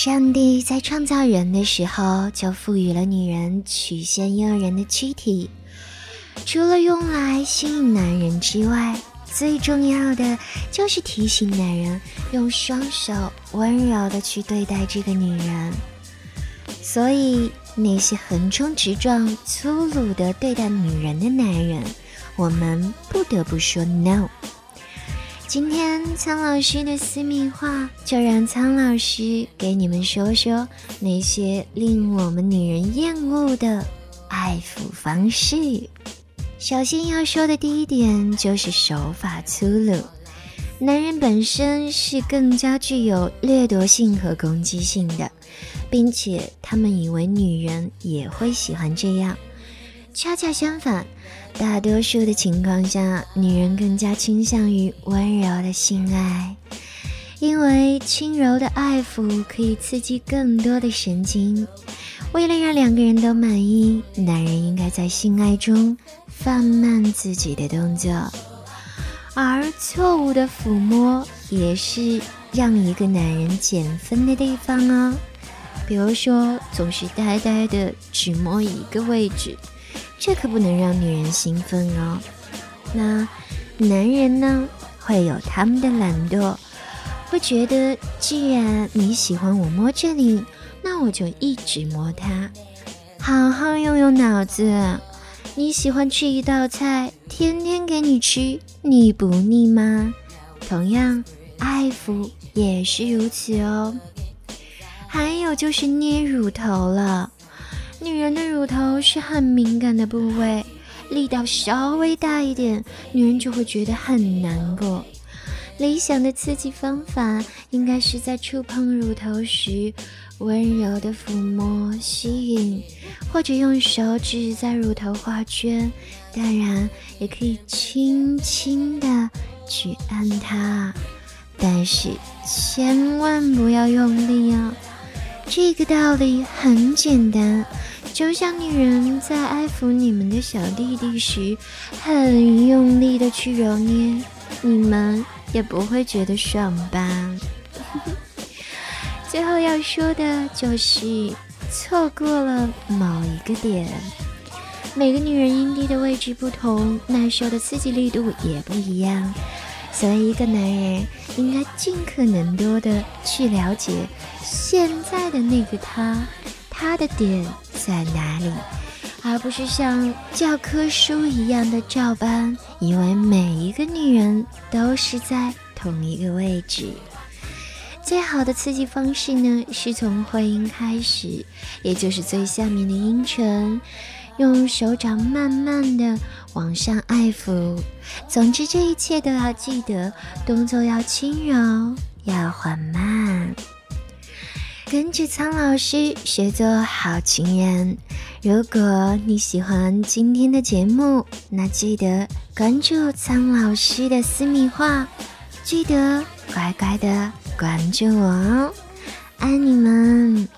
上帝在创造人的时候，就赋予了女人曲线诱人的躯体，除了用来吸引男人之外，最重要的就是提醒男人用双手温柔的去对待这个女人。所以，那些横冲直撞、粗鲁的对待女人的男人，我们不得不说 no。今天苍老师的私密话，就让苍老师给你们说说那些令我们女人厌恶的爱抚方式。首先要说的第一点就是手法粗鲁。男人本身是更加具有掠夺性和攻击性的，并且他们以为女人也会喜欢这样。恰恰相反。大多数的情况下，女人更加倾向于温柔的性爱，因为轻柔的爱抚可以刺激更多的神经。为了让两个人都满意，男人应该在性爱中放慢自己的动作，而错误的抚摸也是让一个男人减分的地方哦。比如说，总是呆呆的只摸一个位置。这可不能让女人兴奋哦。那男人呢？会有他们的懒惰，会觉得既然你喜欢我摸这里，那我就一直摸它。好好用用脑子，你喜欢吃一道菜，天天给你吃，腻不腻吗？同样，爱抚也是如此哦。还有就是捏乳头了。女人的乳头是很敏感的部位，力道稍微大一点，女人就会觉得很难过。理想的刺激方法应该是在触碰乳头时，温柔的抚摸、吸引，或者用手指在乳头画圈，当然也可以轻轻的去按它，但是千万不要用力哦。这个道理很简单。就像女人在爱抚你们的小弟弟时，很用力的去揉捏，你们也不会觉得爽吧？最后要说的就是，错过了某一个点，每个女人阴蒂的位置不同，耐受的刺激力度也不一样，所以一个男人应该尽可能多的去了解现在的那个他。他的点在哪里，而不是像教科书一样的照搬，以为每一个女人都是在同一个位置。最好的刺激方式呢，是从会阴开始，也就是最下面的阴唇，用手掌慢慢的往上爱抚。总之，这一切都要记得，动作要轻柔，要缓慢。跟着苍老师学做好情人。如果你喜欢今天的节目，那记得关注苍老师的私密话，记得乖乖的关注我哦，爱你们。